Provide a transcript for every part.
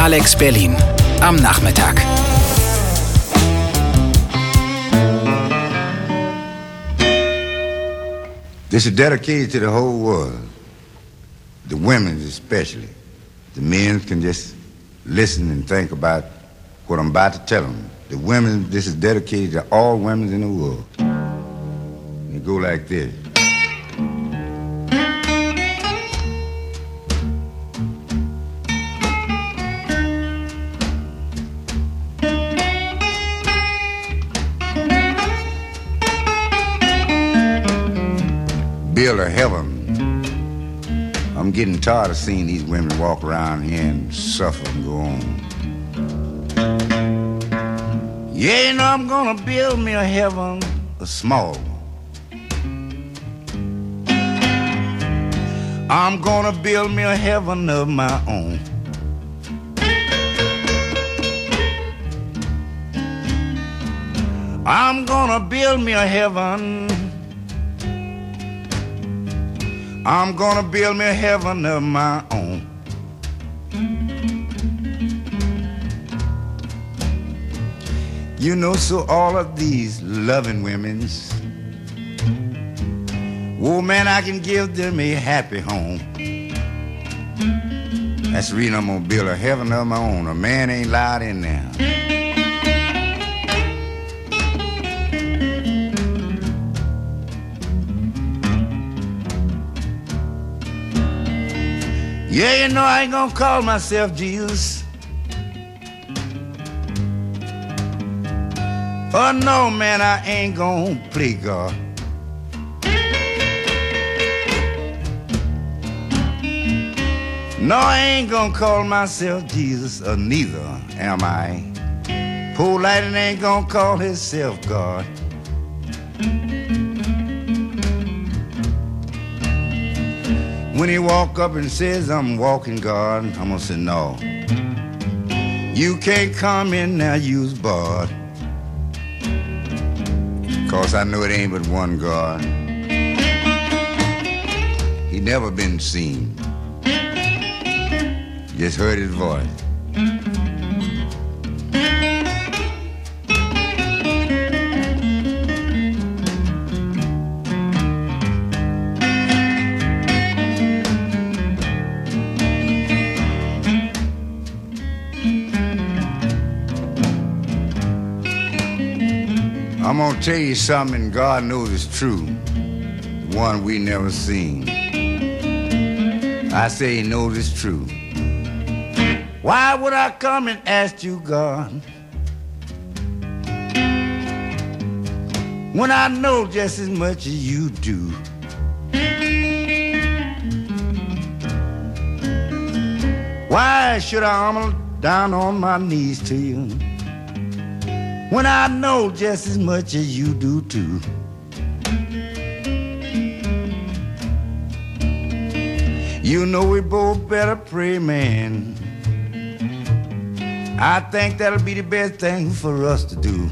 Alex Berlin am Nachmittag. This is dedicated to the whole world, the women especially. The men can just listen and think about what I'm about to tell them. The women, this is dedicated to all women in the world. It go like this. A heaven. I'm getting tired of seeing these women walk around here and suffer and go on. Yeah, you know I'm gonna build me a heaven, a small one. I'm gonna build me a heaven of my own. I'm gonna build me a heaven. I'm gonna build me a heaven of my own. You know, so all of these loving women's, oh man, I can give them a happy home. That's the reason I'm gonna build a heaven of my own. A man ain't allowed in there. Yeah, you know I ain't gonna call myself Jesus. Oh no, man, I ain't gonna play God. No, I ain't gonna call myself Jesus, or neither am I. Poor Lightning ain't gonna call himself God. When he walk up and says, I'm walking God, I'm gonna say, no. You can't come in now, you's barred. Cause I know it ain't but one God. He never been seen. Just heard his voice. Tell you something God knows is true. One we never seen. I say he knows it's true. Why would I come and ask you, God? When I know just as much as you do. Why should I humble down on my knees to you? When I know just as much as you do too. You know we both better pray, man. I think that'll be the best thing for us to do.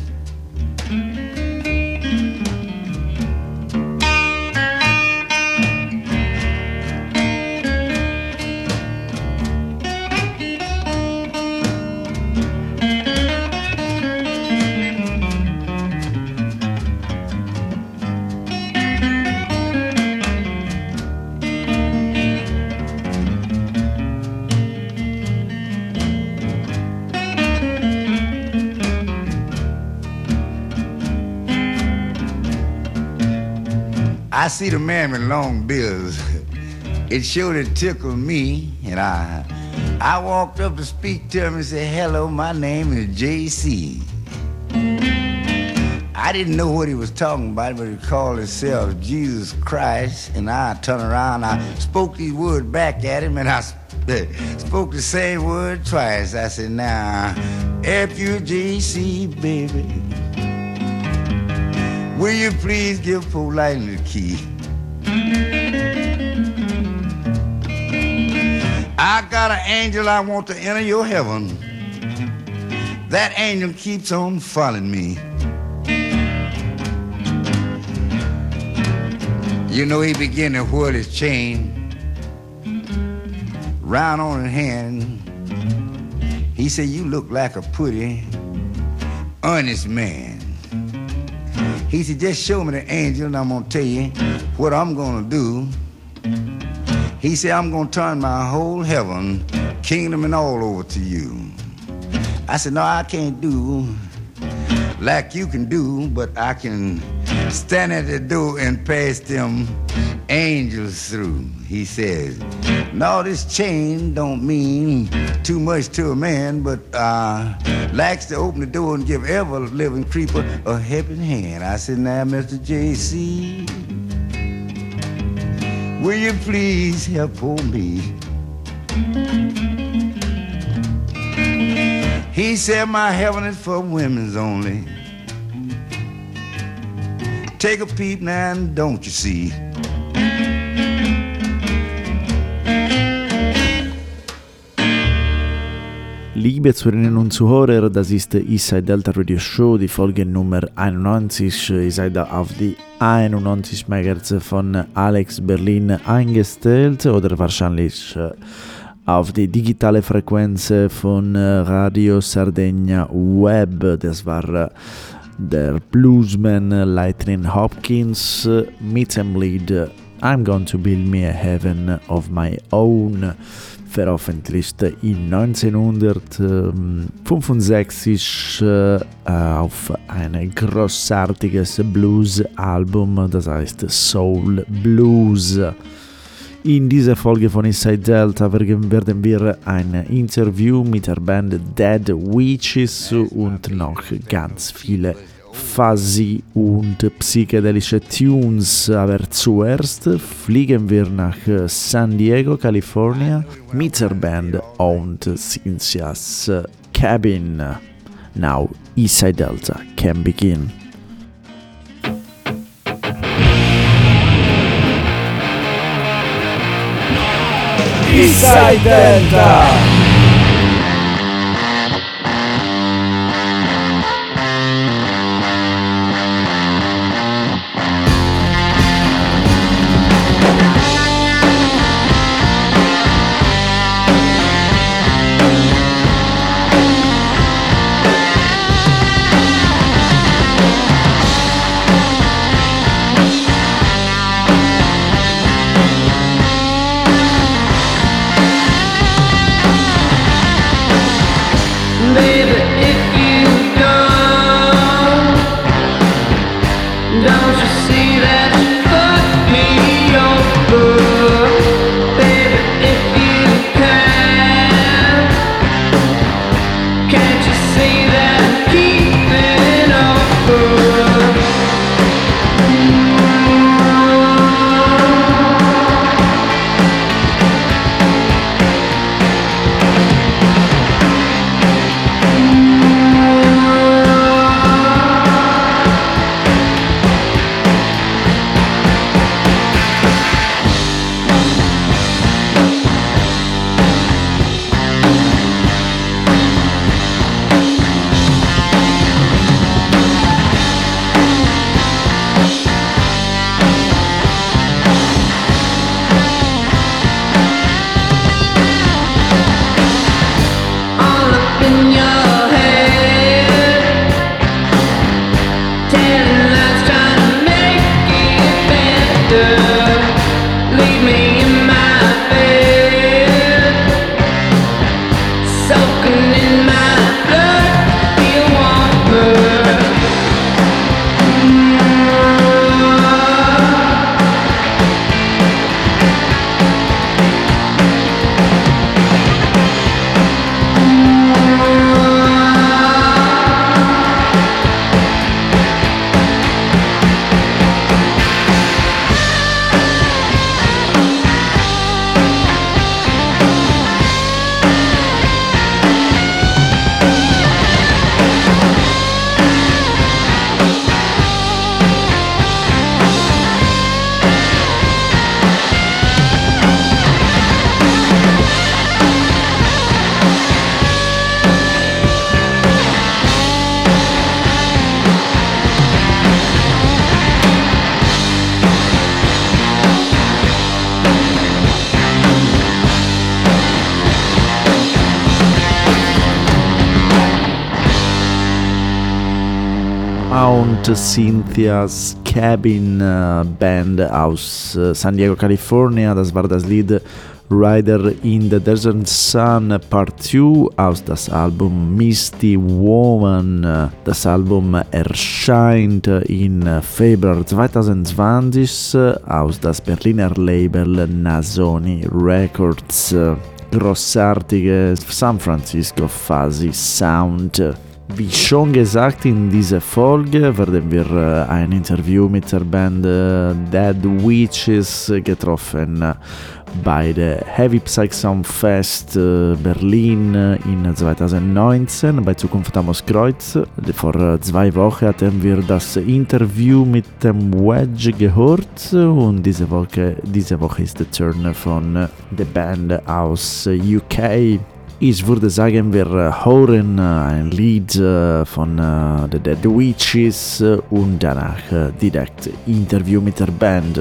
I see the man with long bills. It sure did tickle me, and I I walked up to speak to him and said, Hello, my name is JC. I didn't know what he was talking about, but he called himself Jesus Christ, and I turned around, I spoke these words back at him, and I spoke the same word twice. I said, Now, F-U-J-C, baby. Will you please give Lightning the key? I got an angel I want to enter your heaven. That angel keeps on following me. You know he began to whirl his chain round on his hand. He said, You look like a pretty, honest man. He said, Just show me the angel, and I'm going to tell you what I'm going to do. He said, I'm going to turn my whole heaven, kingdom, and all over to you. I said, No, I can't do like you can do, but I can stand at the door and pass them angels through. He says, No, this chain don't mean too much to a man, but uh, likes to open the door and give ever living creeper a helping hand. I said, Now, Mr. J.C., will you please help for me? He said, My heaven is for women's only. Take a peep now don't you see? Liebe Zuhörerinnen und Zuhörer, das ist der Eastside Delta Radio Show, die Folge Nummer 91. Ihr da auf die 91 MHz von Alex Berlin eingestellt oder wahrscheinlich äh, auf die digitale Frequenz von äh, Radio Sardegna Web. Das war äh, der Bluesman Lightning Hopkins mit dem Lied I'm Going to Build Me a Heaven of My Own veröffentlicht in 1965 äh, auf ein großartiges Blues-Album, das heißt Soul Blues. In dieser Folge von Inside Delta werden wir ein Interview mit der Band Dead Witches und noch ganz viele fuzzy und psychedelische Tunes, aber zuerst fliegen wir nach San Diego, California mit der Band und Cynthia's Cabin. Now Eastside Delta can begin. Eastside Delta! Cynthia's Cabin äh, Band aus äh, San Diego, California. Das war das Lied Rider in the Desert Sun Part 2 aus das Album Misty Woman. Das Album erscheint in Februar 2020 aus das Berliner Label Nasoni Records. Großartige San Francisco Fuzzy Sound. Wie schon gesagt, in dieser Folge werden wir äh, ein Interview mit der Band äh, Dead Witches getroffen bei der Heavy Psych Sound Fest äh, Berlin in 2019 bei Zukunft Amos Kreuz. Vor zwei Wochen hatten wir das Interview mit dem Wedge gehört und diese Woche, diese Woche ist der Turn von der Band aus UK. Ich würde sagen, wir hören ein Lied von The Dead Witches und danach direkt Interview mit der Band.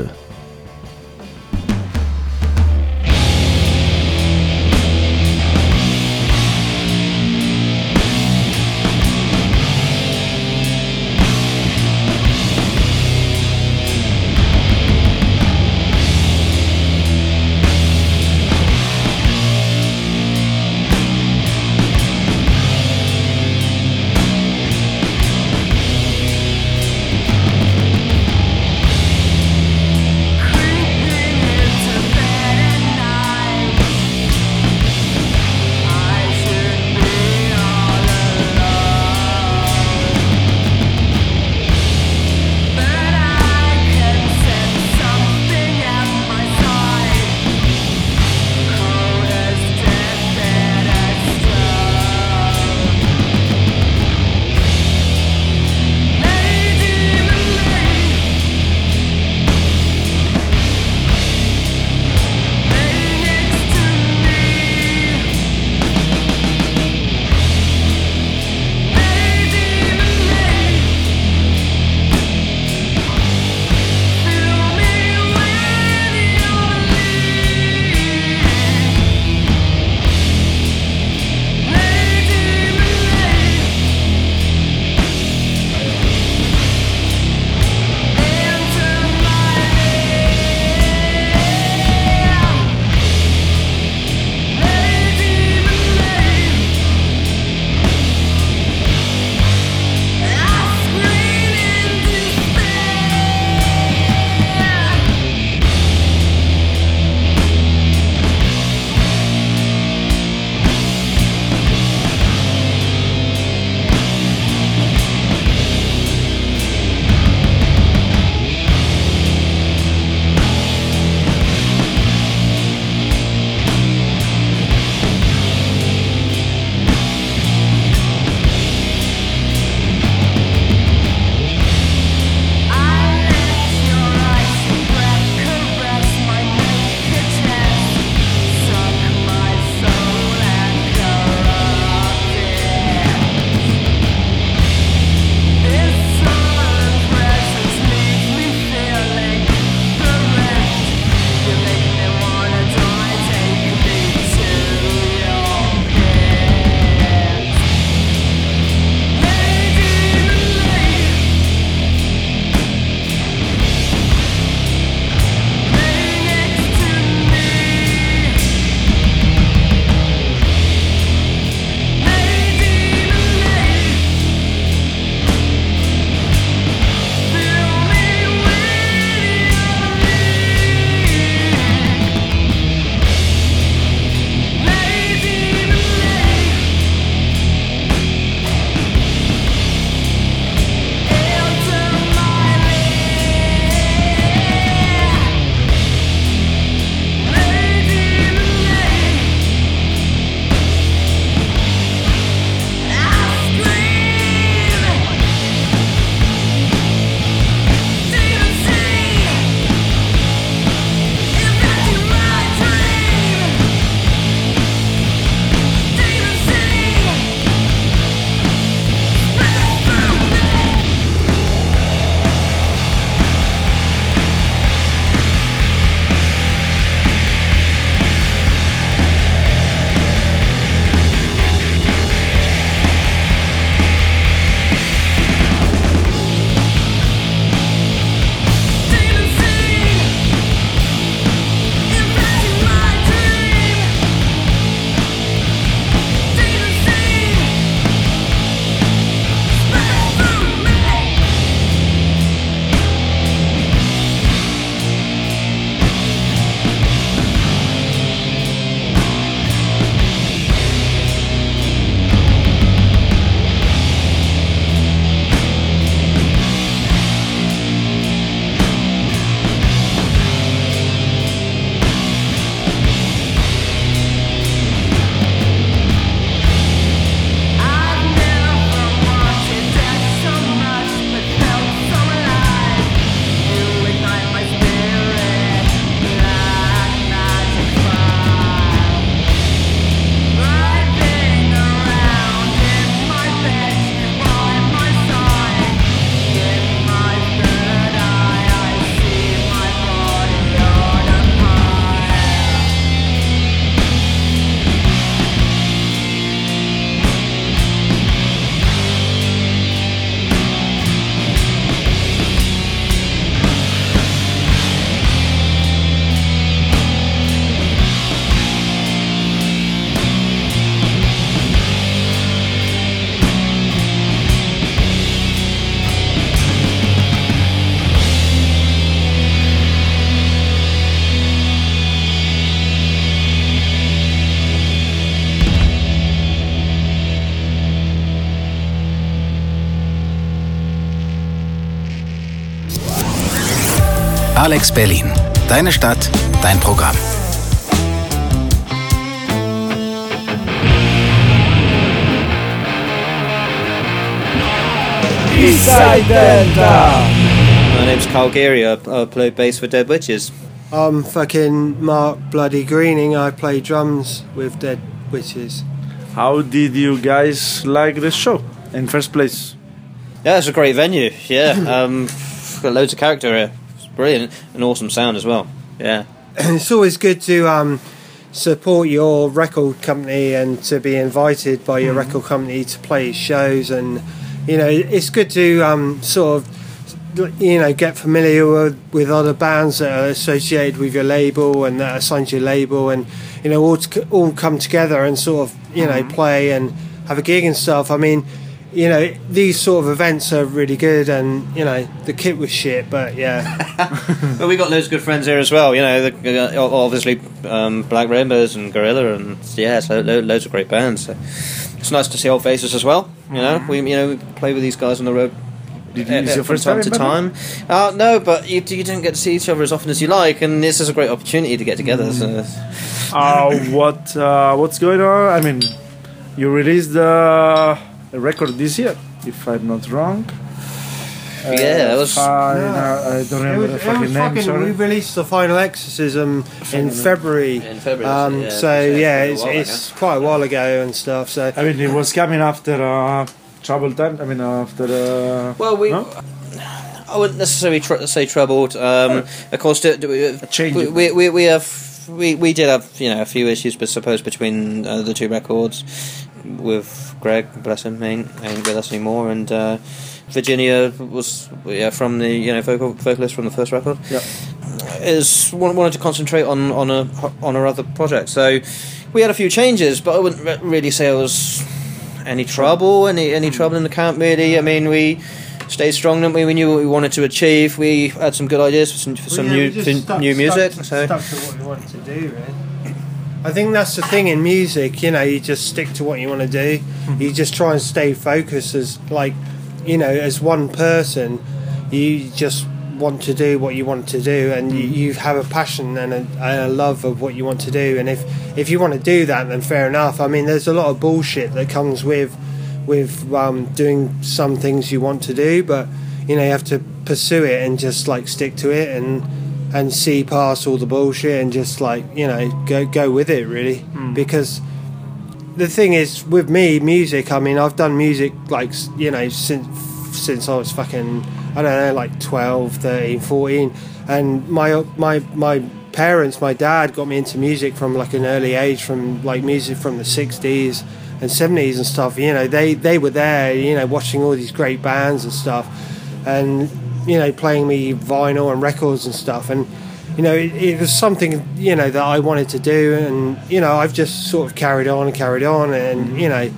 Alex Berlin. Deine Stadt, dein Programm. Eastside Delta! My name's Carl Geary. I, I play bass for Dead Witches. I'm fucking Mark Bloody Greening. I play drums with Dead Witches. How did you guys like the show in first place? Yeah, it's a great venue. Yeah, um, got loads of character here. Brilliant. An awesome sound as well. Yeah. it's always good to um, support your record company and to be invited by your record company to play shows and you know it's good to um, sort of you know get familiar with, with other bands that are associated with your label and that are signed to your label and you know all to, all come together and sort of you know play and have a gig and stuff i mean you know these sort of events are really good and you know the kit was shit but yeah But we got loads of good friends here as well. You know, the, uh, obviously um, Black Rainbows and Gorilla, and yeah, so lo- loads of great bands. So it's nice to see old faces as well. You know, we you know we play with these guys on the road. Did uh, you, is uh, your from first time time, to time. Uh, no, but you, you don't get to see each other as often as you like, and this is a great opportunity to get together. So. Uh, what uh, what's going on? I mean, you released uh, a record this year, if I'm not wrong. Yeah, that was- Fine, uh, I don't It remember was- the it fucking was name. fucking- we released the final exorcism in February. In February, Um, yeah, so it's- yeah, it's it's, while it's quite a while ago and stuff. So I mean, it was coming after uh, trouble time. I mean, after. Uh, Well, we. no? I wouldn't necessarily tr- say troubled. Um, of course, do, do we, change we, we, we, we have we, we did have you know a few issues, but suppose between uh, the two records with Greg, bless him, ain't, ain't with us anymore, and uh, Virginia was yeah from the you know vocal vocalist from the first record. Yeah. Is wanted to concentrate on on a on our other project, so we had a few changes, but I wouldn't really say it was any trouble, any any trouble in the camp really. I mean we. Stayed strong, didn't we? We knew what we wanted to achieve. We had some good ideas for some, for some new for new music. Stuck, so stuck to what we wanted to do. Really. I think that's the thing in music. You know, you just stick to what you want to do. Mm-hmm. You just try and stay focused as like, you know, as one person. You just want to do what you want to do, and you, you have a passion and a, and a love of what you want to do. And if if you want to do that, then fair enough. I mean, there's a lot of bullshit that comes with with um, doing some things you want to do, but you know you have to pursue it and just like stick to it and and see past all the bullshit and just like you know go go with it really. Hmm. Because the thing is with me music I mean I've done music like you know since since I was fucking I don't know like 12 13 14 and my my my parents my dad got me into music from like an early age from like music from the 60s and 70s and stuff. You know they they were there you know watching all these great bands and stuff. And you know playing me vinyl and records and stuff. And you know it, it was something you know that I wanted to do. And you know I've just sort of carried on and carried on. And you know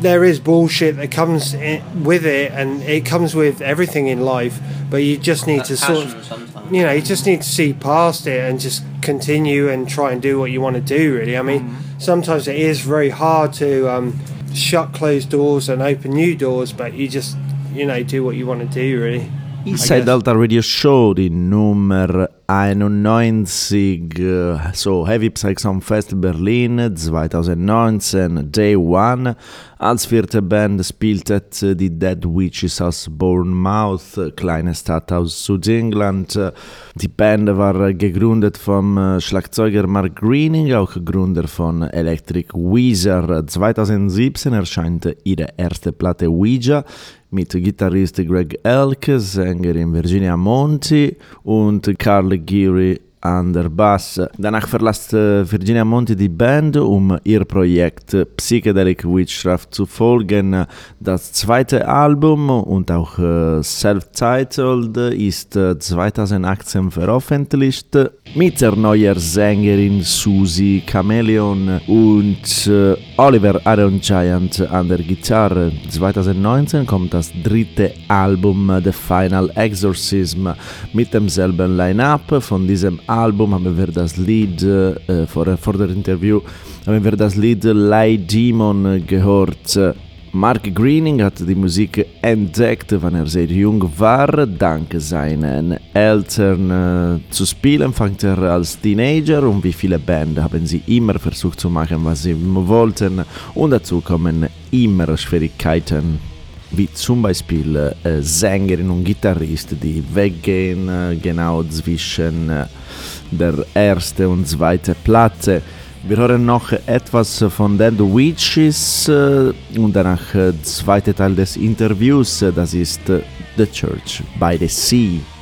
there is bullshit that comes i with it. And it comes with everything in life. But you just need to sort of you know you just need to see past it and just continue and try and do what you want to do really. I mean sometimes it is very hard to um, shut closed doors and open new doors. But you just you know do what you want to do really Inside Altar Radio Show di Numero 91, äh, so Heavy Psych Sound Fest Berlin 2019, Day One. Als vierte Band spieltet äh, die Dead Witches aus Bournemouth, kleine Stadt aus Südengland. Äh, Die Band war äh, gegründet vom äh, Schlagzeuger Mark Greening, auch Gründer von Electric Weezer. 2017 erscheint ihre erste Platte Ouija mit Gitarrist Greg Elke, Sängerin Virginia Monti und Carl Geary an der Bass. Danach verlässt äh, Virginia Monti die Band, um ihr Projekt Psychedelic Witchcraft zu folgen. Das zweite Album und auch äh, Self-Titled ist äh, 2018 veröffentlicht mit der neuen Sängerin Susie Chameleon und äh, Oliver Aaron Giant an der Gitarre. 2019 kommt das dritte Album The Final Exorcism mit demselben Line-Up. Von diesem Album haben wir das Lied, vor, vor der Interview, haben wir das Lied Lie Demon gehört. Mark Greening hat die Musik entdeckt, wann er sehr jung war. Dank seinen Eltern äh, zu spielen, fängt er als Teenager und wie viele Bands haben sie immer versucht zu machen, was sie wollten. Und dazu kommen immer Schwierigkeiten, wie zum Beispiel äh, Sängerin und Gitarrist, die weggehen, äh, genau zwischen äh, der ersten und zweiten Platte. Wir hören noch etwas von The Witches und danach äh, zweite Teil des Interviews, das ist The Church by the Sea.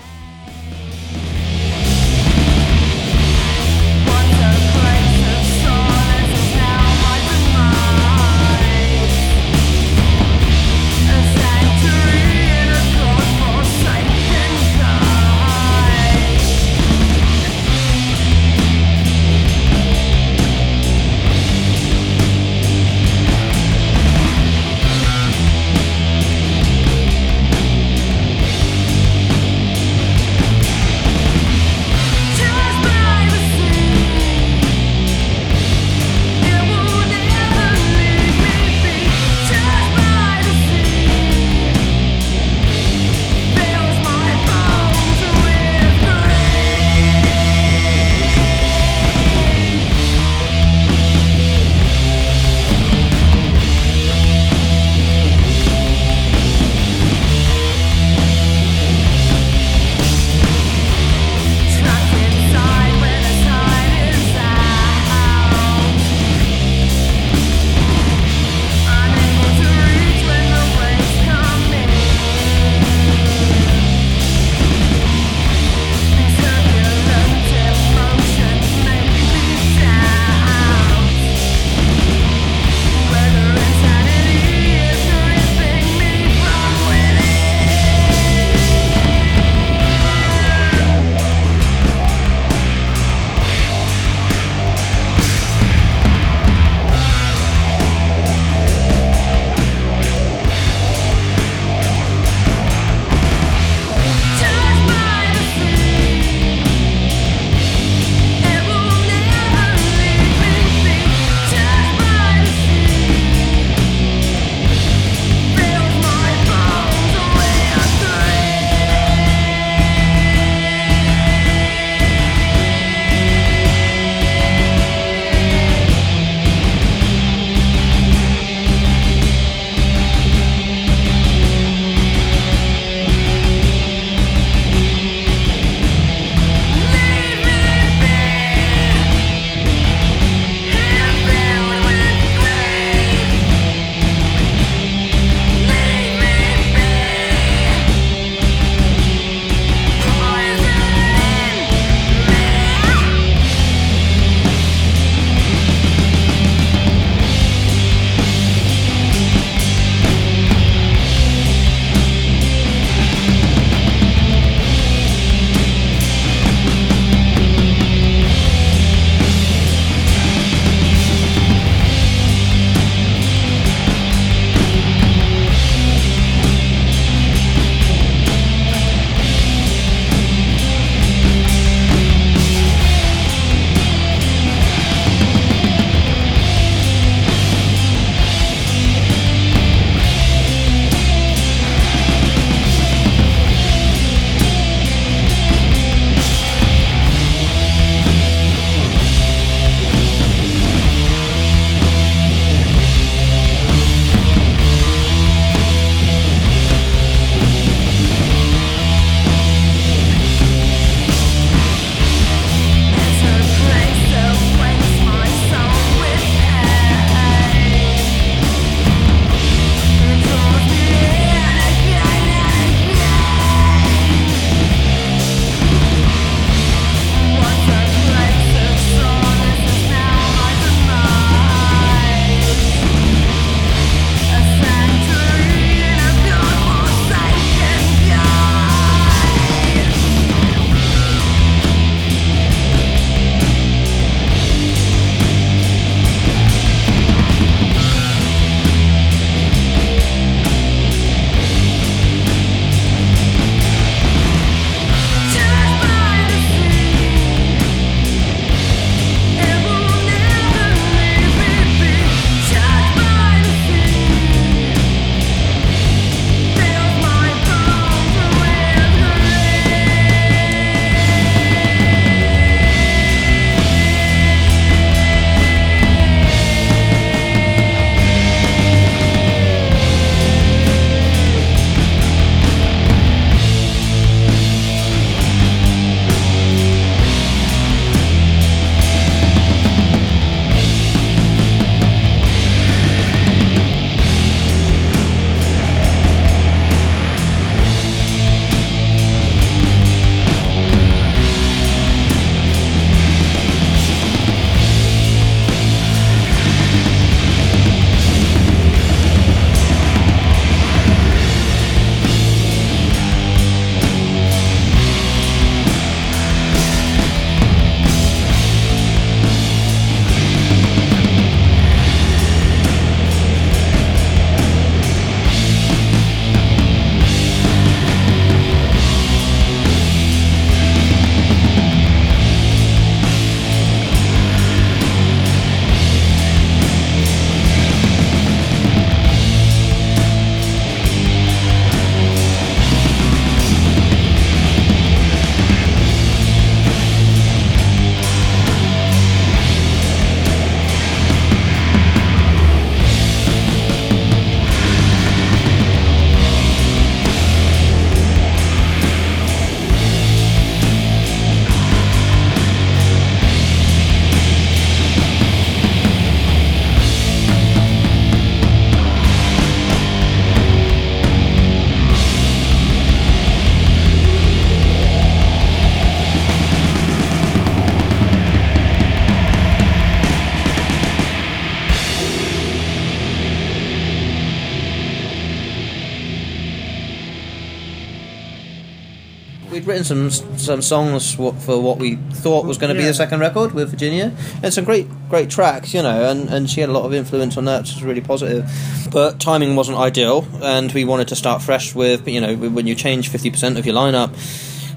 We'd some some songs for, what we thought was going to be the second record with Virginia, and some great great tracks, you know, and, and she had a lot of influence on that, which was really positive. But timing wasn't ideal, and we wanted to start fresh with, you know, when you change fifty percent of your lineup.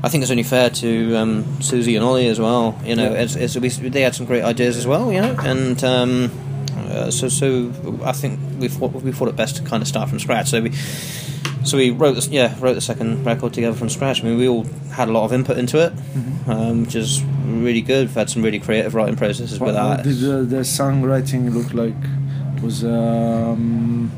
I think it's only fair to um, Susie and Ollie as well. You know, it's, it's, we, they had some great ideas as well. You know, and um, uh, so so I think we thought we thought it best to kind of start from scratch. So we so we wrote this, yeah wrote the second record together from scratch. I mean, we all had a lot of input into it, um, which is really good. We've had some really creative writing processes What, with what did uh, the songwriting look like? Was um,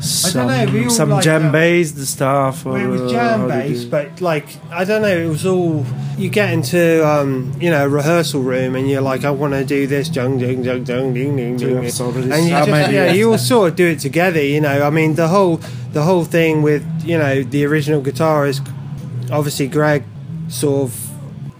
some, know, we all some like jam that. based stuff? Or, it was jam based, but like I don't know, it was all you get into um, you know a rehearsal room and you're like, I want to do this, jung jung jung jung ding ding ding, have sort of this and you just yeah, you all sort of do it together. You know, I mean the whole the whole thing with you know the original guitarist, obviously Greg, sort of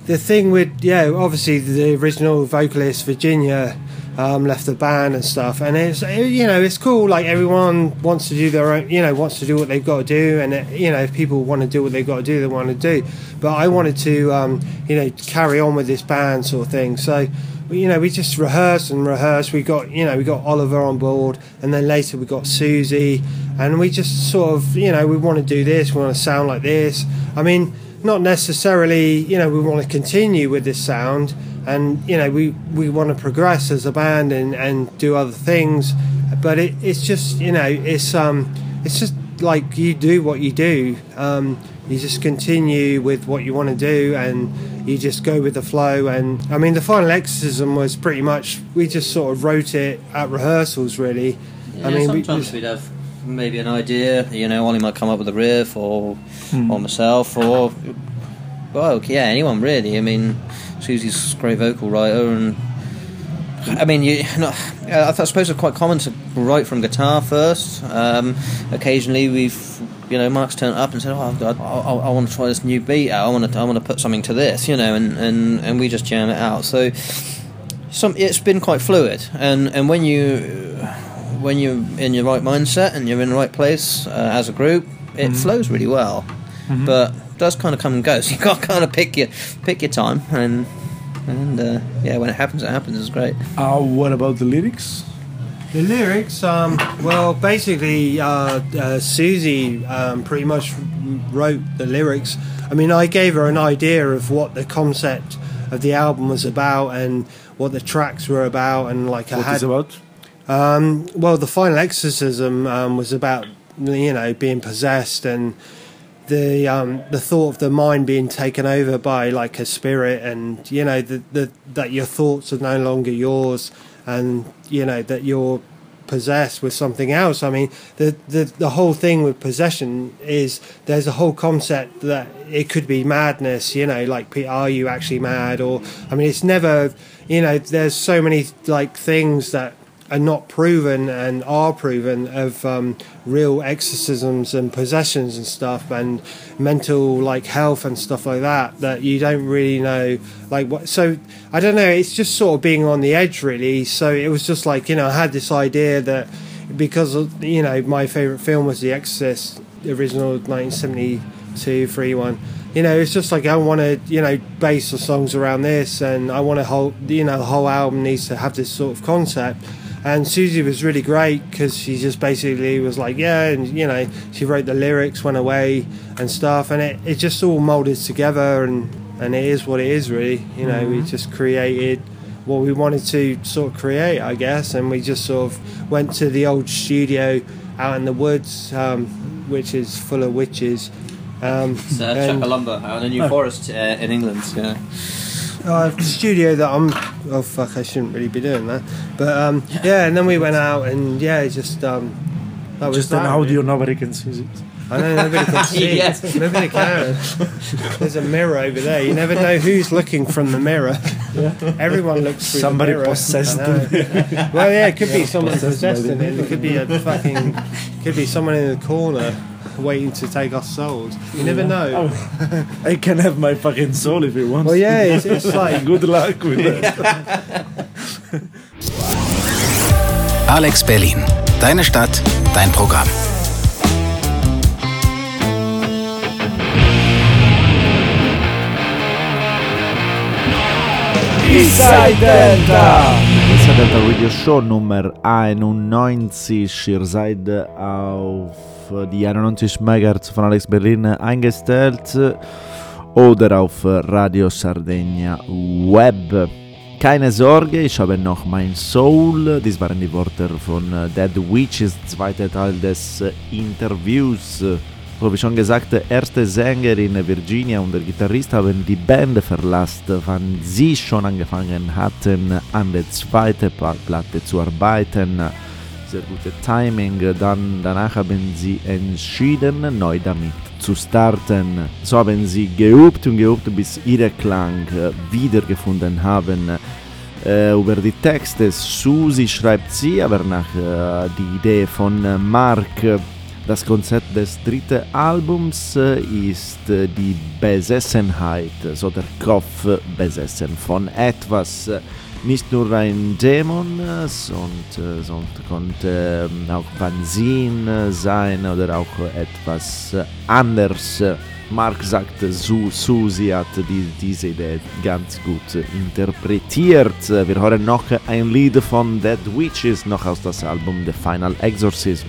the thing with yeah, obviously the original vocalist Virginia. Um, left the band and stuff, and it's you know it's cool. Like everyone wants to do their own, you know, wants to do what they've got to do, and it, you know if people want to do what they've got to do, they want to do. But I wanted to, um, you know, carry on with this band sort of thing. So, you know, we just rehearsed and rehearsed. We got, you know, we got Oliver on board, and then later we got Susie, and we just sort of, you know, we want to do this, we want to sound like this. I mean, not necessarily, you know, we want to continue with this sound, and you know, we we want to progress as a band and and do other things, but it, it's just, you know, it's um, it's just like you do what you do. Um, you just continue with what you want to do, and you just go with the flow. And I mean, the final exorcism was pretty much we just sort of wrote it at rehearsals, really. Yeah, I mean, we- sometimes we'd have maybe an idea. You know, Ollie might come up with a riff, or Hmm. or myself, or well, yeah, anyone really. I mean, Susie's a great vocal writer, and I mean, you. No, I suppose it's quite common to write from guitar first. Um, occasionally, we've. You know, Mark's turned up and said, "Oh, I, I, I want to try this new beat out. I want to, I want to put something to this." You know, and, and, and we just jam it out. So, some it's been quite fluid and and when you when you're in your right mindset and you're in the right place uh, as a group it flows really well but it does kind of come and go so you got to kind of pick your pick your time and and uh, yeah when it happens it happens it's great Uh, what about the lyrics? The lyrics, um, well, basically, uh, uh, Susie um, pretty much wrote the lyrics. I mean, I gave her an idea of what the concept of the album was about and what the tracks were about, and like I What had. is about? Um, well, the final exorcism um, was about you know being possessed and the um, the thought of the mind being taken over by like a spirit, and you know the, the, that your thoughts are no longer yours, and you know that you're possessed with something else. I mean, the, the the whole thing with possession is there's a whole concept that it could be madness. You know, like are you actually mad? Or I mean, it's never. You know, there's so many like things that are not proven and are proven of um, real exorcisms and possessions and stuff and mental like health and stuff like that that you don't really know like what so i don't know it's just sort of being on the edge really. So it was just like you know i had this idea that because of, you know my favorite film was the exorcist the original 1972 free one. You know it's just like i want to you know base the songs around this and i want to hold you know the whole album needs to have this sort of concept and Susie was really great because she just basically was like, yeah, and you know, she wrote the lyrics, went away and stuff, and it, it just all molded together, and and it is what it is, really. You know, we just created what we wanted to sort of create, I guess, and we just sort of went to the old studio out in the woods, um, which is full of witches. Um, it's uh, and- Chuckalumba out in the New Forest uh, in England yeah uh, the studio that I'm. Oh fuck! I shouldn't really be doing that. But um, yeah, and then we went out and yeah, just um, that was Just an that, audio, really. nobody can see it. I know nobody can see. Yes. Nobody can. There's a mirror over there. You never know who's looking from the mirror. Yeah. Everyone looks through Somebody the mirror. possessed I know. Well, yeah, it could be someone possessed possessed in it. It could be a fucking. Could be someone in the corner waiting to take our souls. You never know. Oh, I can have my fucking soul if it wants. Well, yeah, it's, it's like good luck with that. Alex Berlin, deine Stadt, dein Programm. Eastside Delta! Eastside Delta Radio Show Nummer 91 Schirzide auf die 91 MHz von Alex Berlin eingestellt oder auf Radio Sardegna Web. Keine Sorge, ich habe noch mein Soul. Dies waren die Worte von Dead Witches, zweiter Teil des Interviews so wie schon gesagt, erste Sängerin Virginia und der Gitarrist haben die Band verlassen, wann sie schon angefangen hatten, an der zweiten Platte zu arbeiten. Sehr gute Timing. Dann, danach haben sie entschieden, neu damit zu starten. So haben sie geübt und geübt, bis ihre Klang wiedergefunden haben. Äh, über die Texte, Susi schreibt sie, aber nach äh, die Idee von Mark das Konzept des dritten Albums äh, ist äh, die Besessenheit, so der Kopf besessen von etwas. Äh, nicht nur ein Dämon, sondern, sondern konnte auch Wahnsinn sein oder auch etwas anderes. Mark sagte, Su Susi hat die, diese Idee ganz gut interpretiert. Wir hören noch ein Lied von Dead Witches, noch aus das Album The Final Exorcism.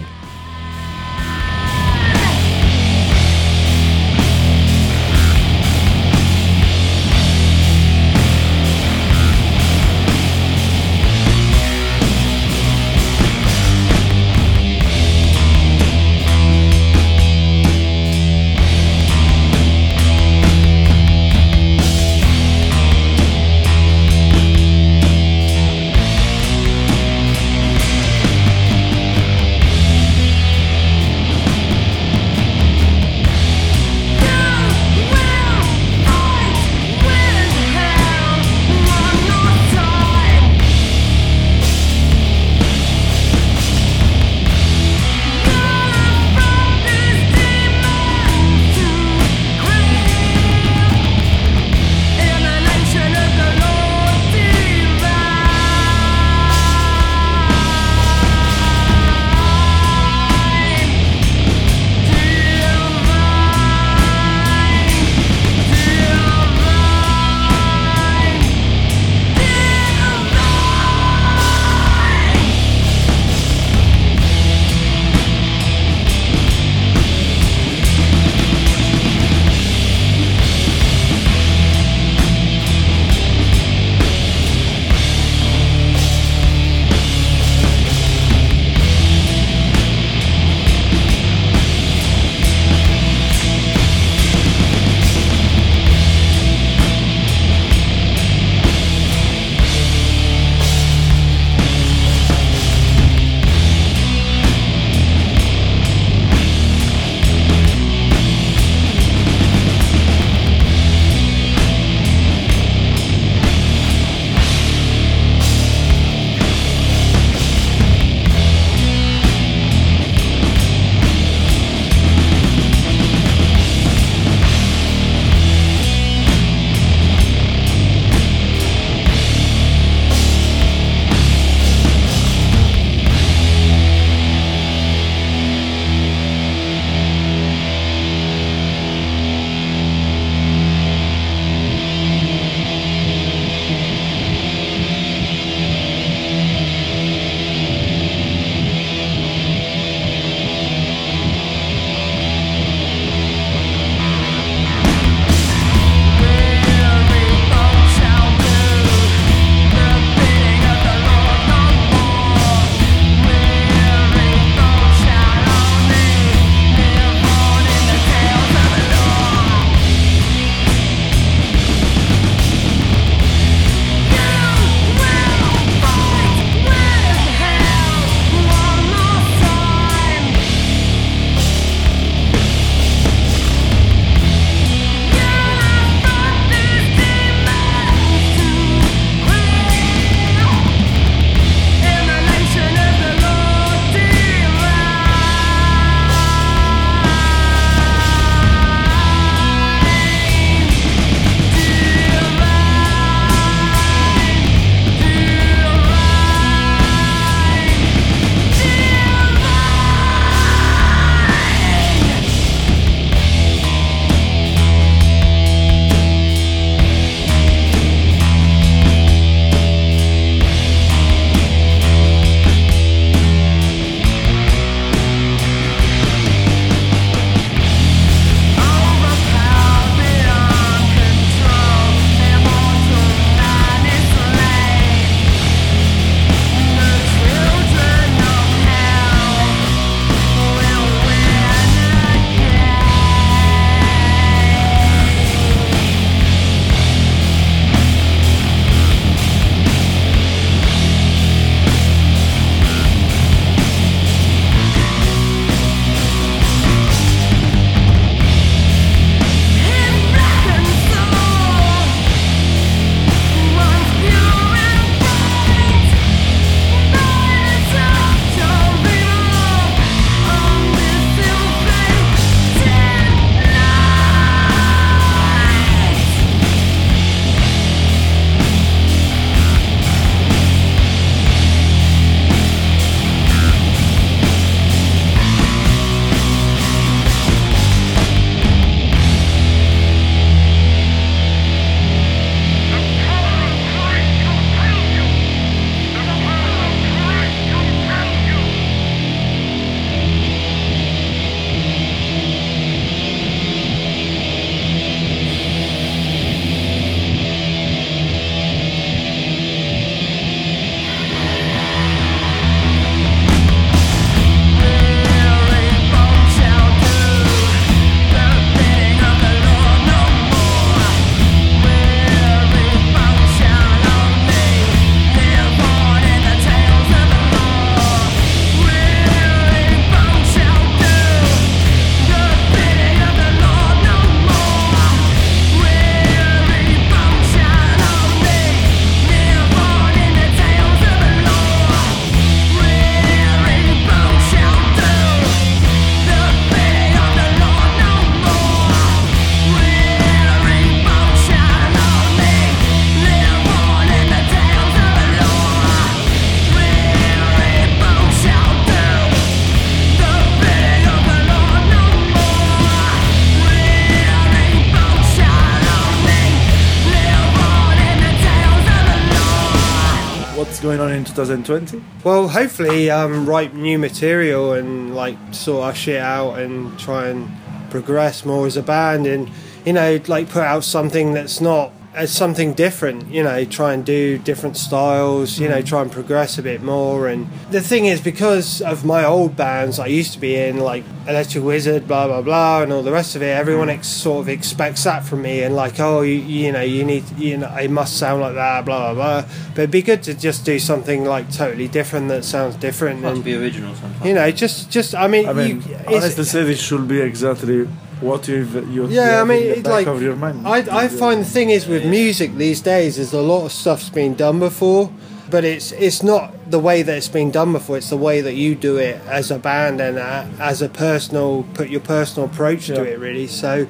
2020? Well, hopefully, um, write new material and like sort our shit out and try and progress more as a band and you know like put out something that's not as something different. You know, try and do different styles. You know, mm. try and progress a bit more. And the thing is, because of my old bands, I used to be in like Electric Wizard, blah blah blah, and all the rest of it. Everyone mm. ex- sort of expects that from me, and like, oh, you, you know, you need, you know, it must sound like that, blah blah blah. But it'd be good to just do something like totally different that sounds different, Must and be original sometimes. you know, just just I mean, I mean, you, it's- honestly said, it should be exactly what you've you you Yeah, I mean, in the back like of your mind. I, I find the thing is with music these days is a lot of stuff's been done before, but it's it's not the way that it's been done before. It's the way that you do it as a band and uh as a personal put your personal approach to it really. So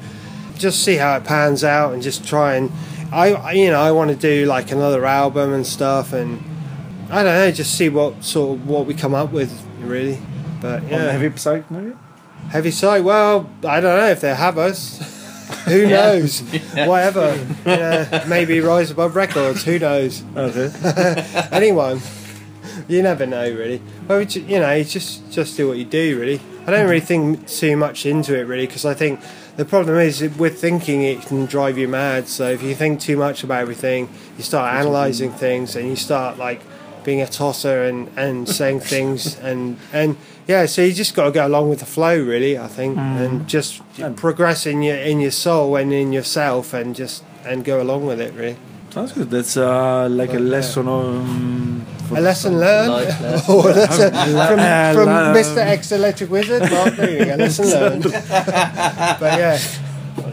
just see how it pans out and just try and I you know I want to do like another album and stuff and I don't know just see what sort of what we come up with really. But yeah, On yeah, heavy psych maybe? Heavy side. Well, I don't know if they have us. Who knows? Whatever. Yeah, maybe Rise Above Records. Who knows? Okay. Anyone. You never know, really. Well, you know, you just just do what you do, really. I don't really think too much into it, really, because I think the problem is with thinking it can drive you mad. So if you think too much about everything, you start analysing things, and you start like being a tosser and, and saying things and and yeah. So you just got to go along with the flow, really. I think, and just progress in your in your soul and in yourself, and just and go along with it, really. Sounds good. That's uh, like a But, yeah. lesson on. A lesson learned. Life lesson. Oh, a from, from Mr. X Electric Wizard. Well, there you go. Lesson learned. but yeah,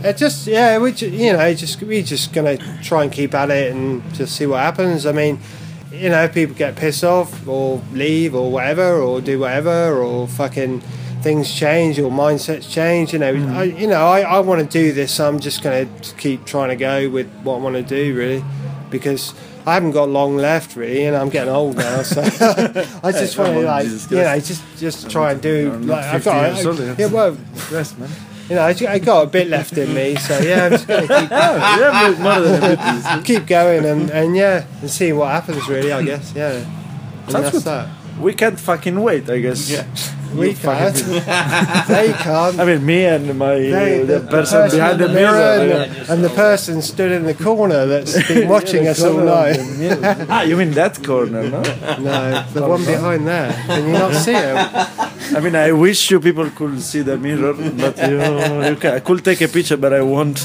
it just yeah, we ju- you know just we just gonna try and keep at it and just see what happens. I mean, you know, people get pissed off or leave or whatever or do whatever or fucking things change or mindsets change. You know, I, you know, I, I want to do this. So I'm just gonna keep trying to go with what I want to do really because. I haven't got long left, really, and I'm getting old now. So I just Hey, want to, like, you know, just just try and do. Like, I've got, old, yeah, well, Yes, man. You know, I, I got a bit left in me, so yeah, I'm just gonna keep, yeah, more than a keep going and, and yeah, and see what happens. Really, I guess, yeah. And Sounds that's good. that. We can't fucking wait, I guess. Yeah. We can't. they can't. I mean, me and my They- uh, the, person behind the in mirror. and, yeah. and the person stood in the corner that's been watching Yeah, us all night. the mirror. ah, you mean that corner, no? No, the one behind there. Can you not see it? I mean, I wish you people could see the mirror, but you, you can, I could take a picture, but I won't.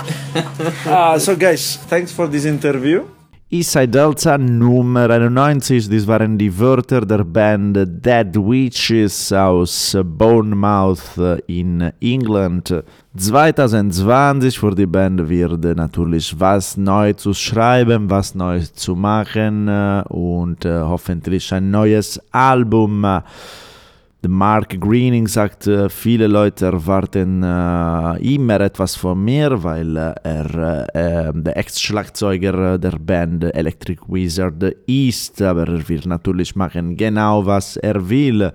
Ah, so, guys, thanks for this interview. Eastside Delta Nummer 91, dies waren die Wörter der Band Dead Witches aus Bournemouth in England. 2020 für die Band wird natürlich was neu zu schreiben, was neu zu machen äh, und äh, hoffentlich ein neues Album. Mark Greening sagt, äh, viele Leute erwarten äh, immer etwas von mir, weil äh, er äh, der Ex-Schlagzeuger der Band Electric Wizard ist, aber er will natürlich machen genau, was er will.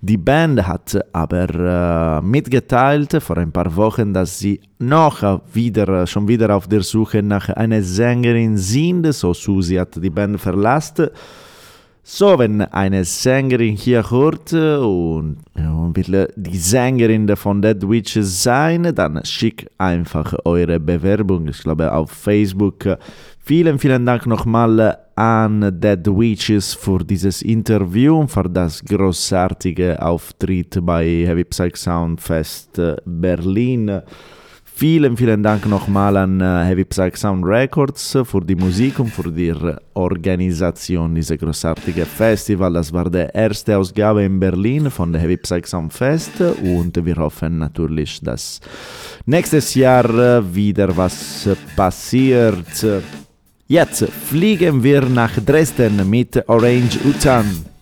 Die Band hat aber äh, mitgeteilt vor ein paar Wochen, dass sie noch wieder, schon wieder auf der Suche nach einer Sängerin sind, so Susi hat die Band verlassen. So, wenn eine Sängerin hier hört äh, und, ja, und will äh, die Sängerin von Dead Witches sein, dann schickt einfach eure Bewerbung, ich glaube auf Facebook. Vielen, vielen Dank nochmal an Dead Witches für dieses Interview und für das großartige Auftritt bei Heavy Psych Sound Fest äh, Berlin. Vielen, vielen Dank nochmal an äh, Heavy Psych Sound Records für die Musik und für die Organisation dieser großartigen Festival. Das war die erste Ausgabe in Berlin von der Heavy Psych Sound Fest und wir hoffen natürlich, dass nächstes Jahr äh, wieder was passiert. Jetzt fliegen wir nach Dresden mit Orange Utan.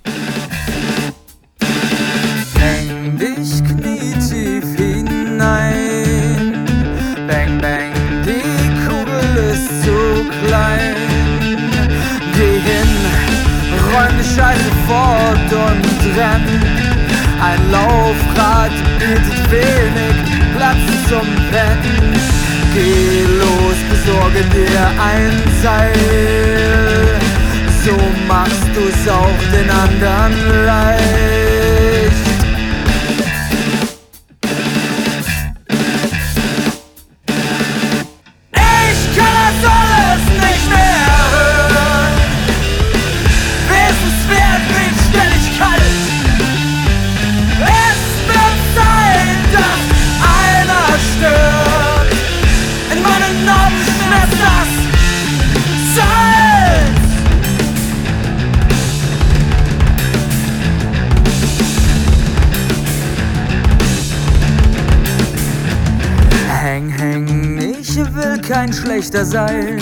Die Scheiße fort und renn. Ein Laufrad bietet wenig Platz zum Rennen. Geh los, besorge dir ein Seil. so machst du's auch den anderen leicht. Schlechter sein.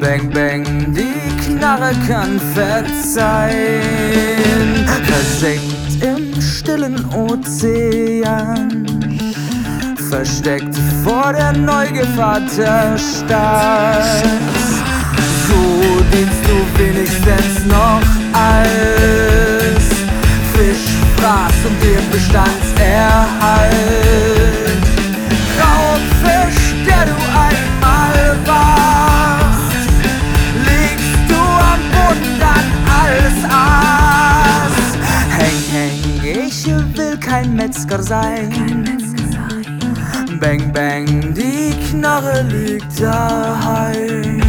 Bang, bang, die Knarre kann verzeihen. Versenkt im stillen Ozean. Versteckt vor der Neugefahr der Stadt. So dienst du wenigstens noch als Fischfraß und dem Bestandserhalt. Metzger sein. Bang, bang, die Knarre liegt daheim.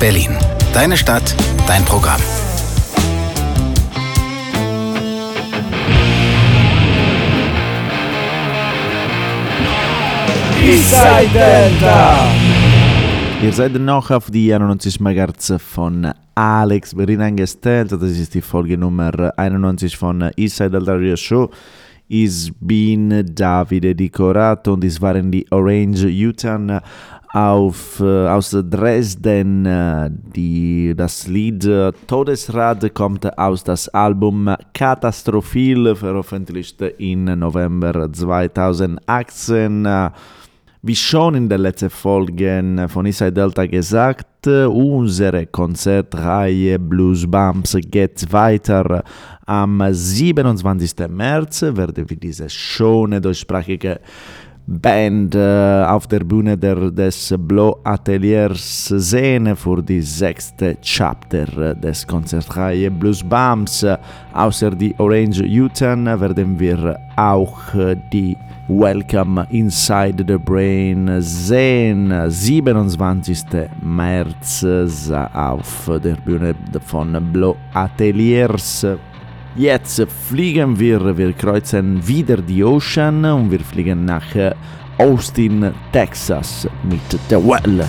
Berlin. Deine Stadt, dein Programm. Ihr seid noch auf die 91 MHz von Alex Berlin eingestellt. Das ist die Folge Nummer 91 von Eastside Delta Radio Show. Ich bin Davide Di Corato und es waren die Orange Utan auf, äh, aus Dresden. Äh, Die, das Lied äh, Todesrad kommt aus das Album Katastrophil, veröffentlicht in November 2018. Äh, Wie schon in den letzten Folgen von Inside Delta gesagt, unsere Konzertreihe Blues Bumps geht weiter. Am 27. März werden wir diese schöne deutschsprachige Band äh, auf der Bühne der, des Blow Ateliers sehen für die sechste Chapter des Konzertreihe Blues Bumps. Außer die Orange Uten werden wir auch äh, die Welcome Inside the Brain sehen. 27. März äh, auf der Bühne von Blow Ateliers. Jetzt fliegen wir, wir kreuzen wieder die Ocean und wir fliegen nach äh, Austin, Texas mit The Well.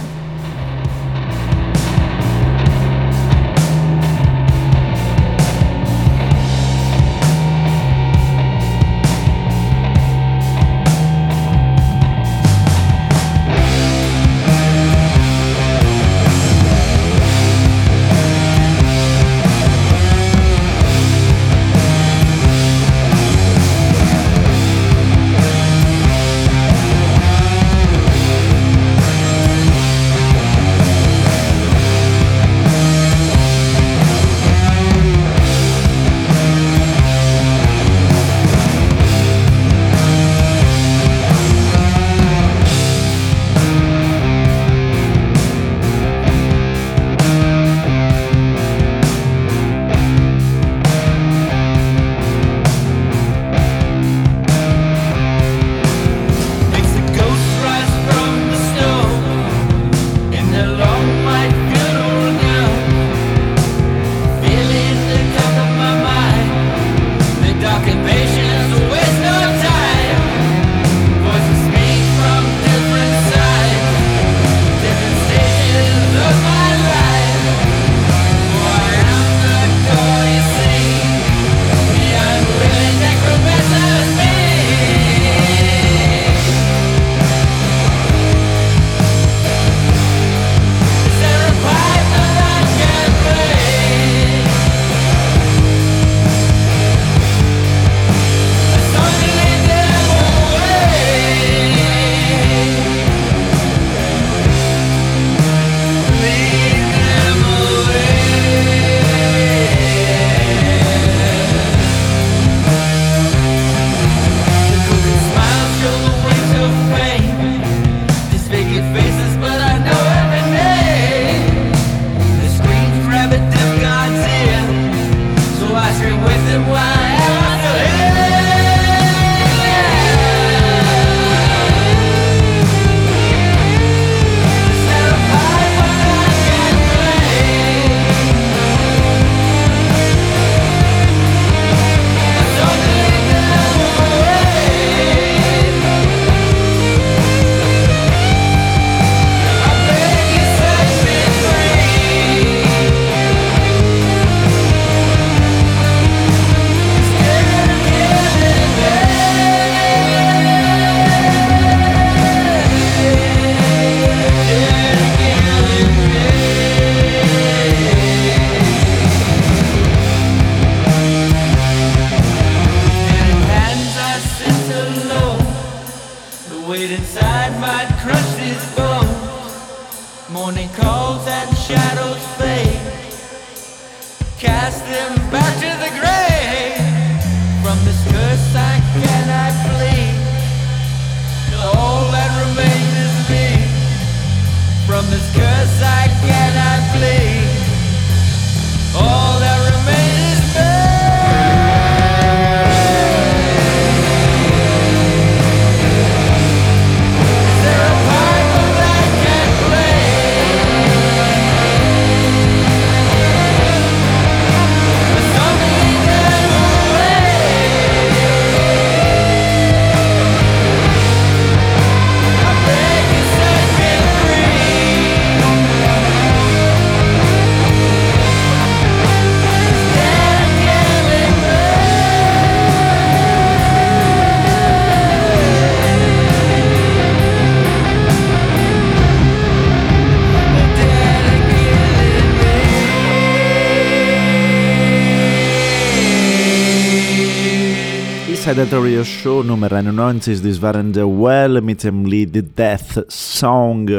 Radio Show Nummer 91 das waren The Well mit dem Lied Death Song.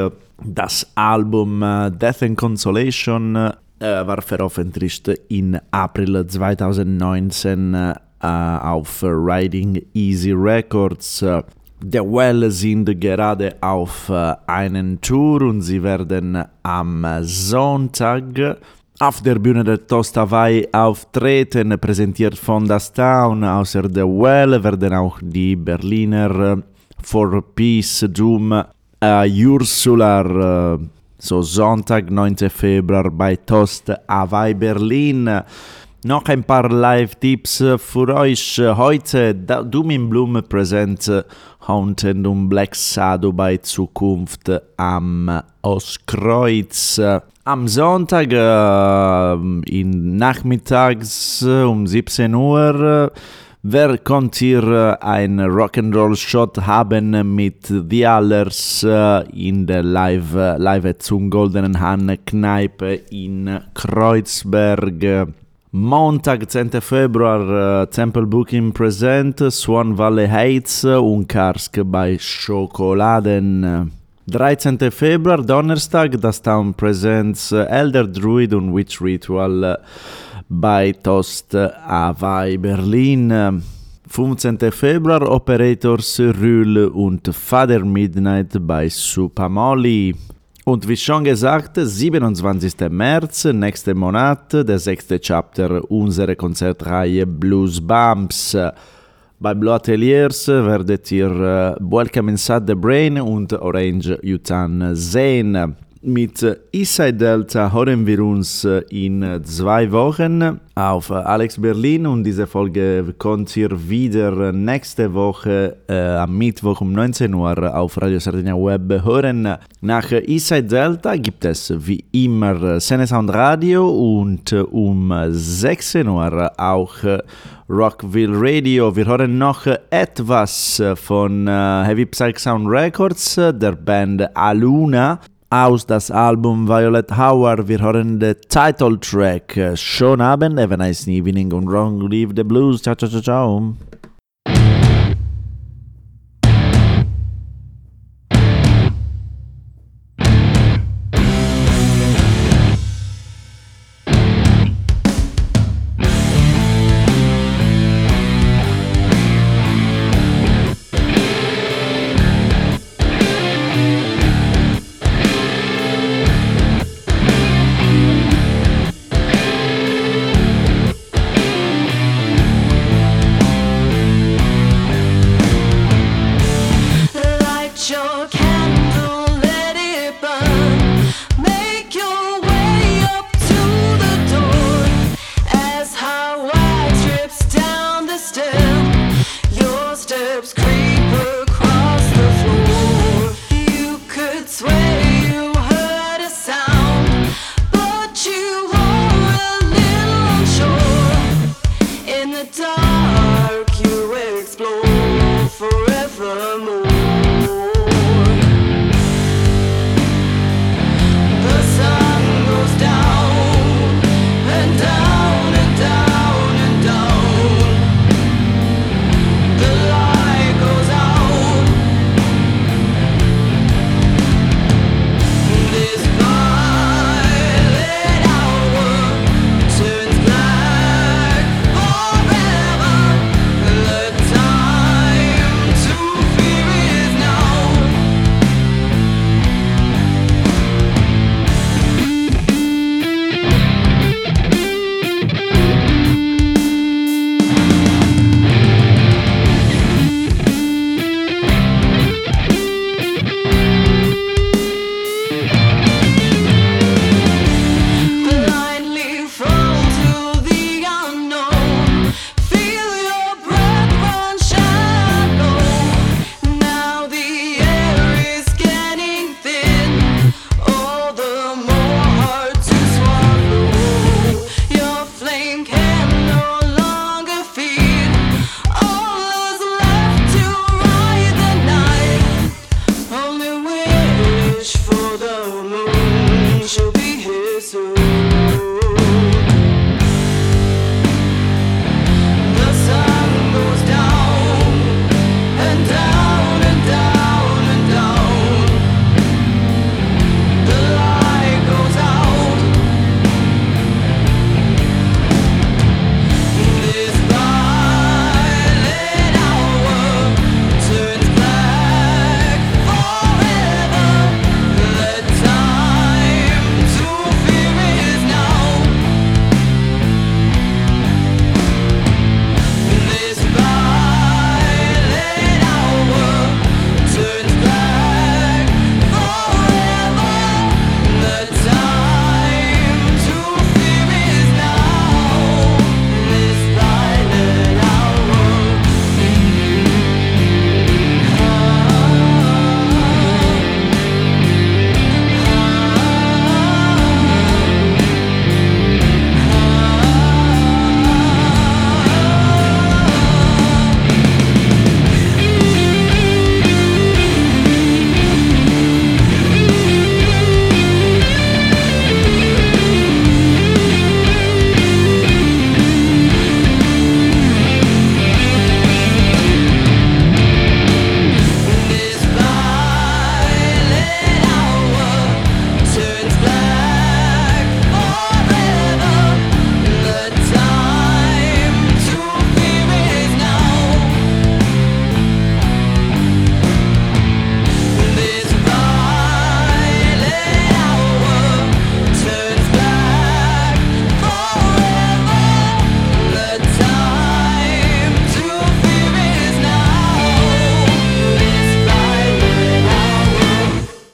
Das Album äh, Death and Consolation äh, war veröffentlicht in April 2019 äh, auf Riding Easy Records. The Well sind gerade auf einen Tour und sie werden am Sonntag auf der Bühne der Toast Hawaii auftreten, präsentiert von Das Town. Außer The Well werden auch die Berliner äh, For Peace Doom äh, Ursula, äh, so Sonntag, 9. Februar bei Toast Hawaii Berlin. Noch ein paar Live-Tipps für euch. Heute Doom in Bloom präsent Haunted und Black Shadow bei Zukunft am Ostkreuz. Am Sonntag äh, in nachmittags äh, um 17 Uhr äh, Wer kommt hier äh, ein Rock'n'Roll-Shot haben mit The Allers äh, in der Live, äh, Live zum Goldenen Hahn Kneipe in Kreuzberg? Montag, 10. Februar, äh, Temple Booking Present, Swan Valley Heights und Karsk bei Schokoladen. 13. Februar, Donnerstag, das Town Presents äh, Elder Druid und Witch Ritual äh, bei Toast Hawaii Berlin. 15. Februar Operators Rühl und Father Midnight bei Supamoli. Und wie schon gesagt, 27. März, nächsten Monat, der sechste Chapter unserer Konzertreihe Blues Bumps. Bei Blue Ateliers werdet ihr Welcome Inside the Brain und Orange Yutan sehen. Mit Eastside Delta hören wir uns äh, in zwei Wochen auf äh, Alex Berlin und diese Folge kommt ihr wieder nächste Woche äh, am Mittwoch um 19 Uhr auf Radio Sardinia Web hören. Nach Eastside Delta gibt es wie immer Sene Sound Radio und äh, um 16 Uhr auch Rockville Radio. Wir hören noch etwas von Heavy Psych Sound Records, der Band Aluna. Aus das Album Violet Howard, wir hören den Title Track. Äh, Schönen Abend, have a nice evening und long live the blues. Ciao, ciao, ciao, ciao.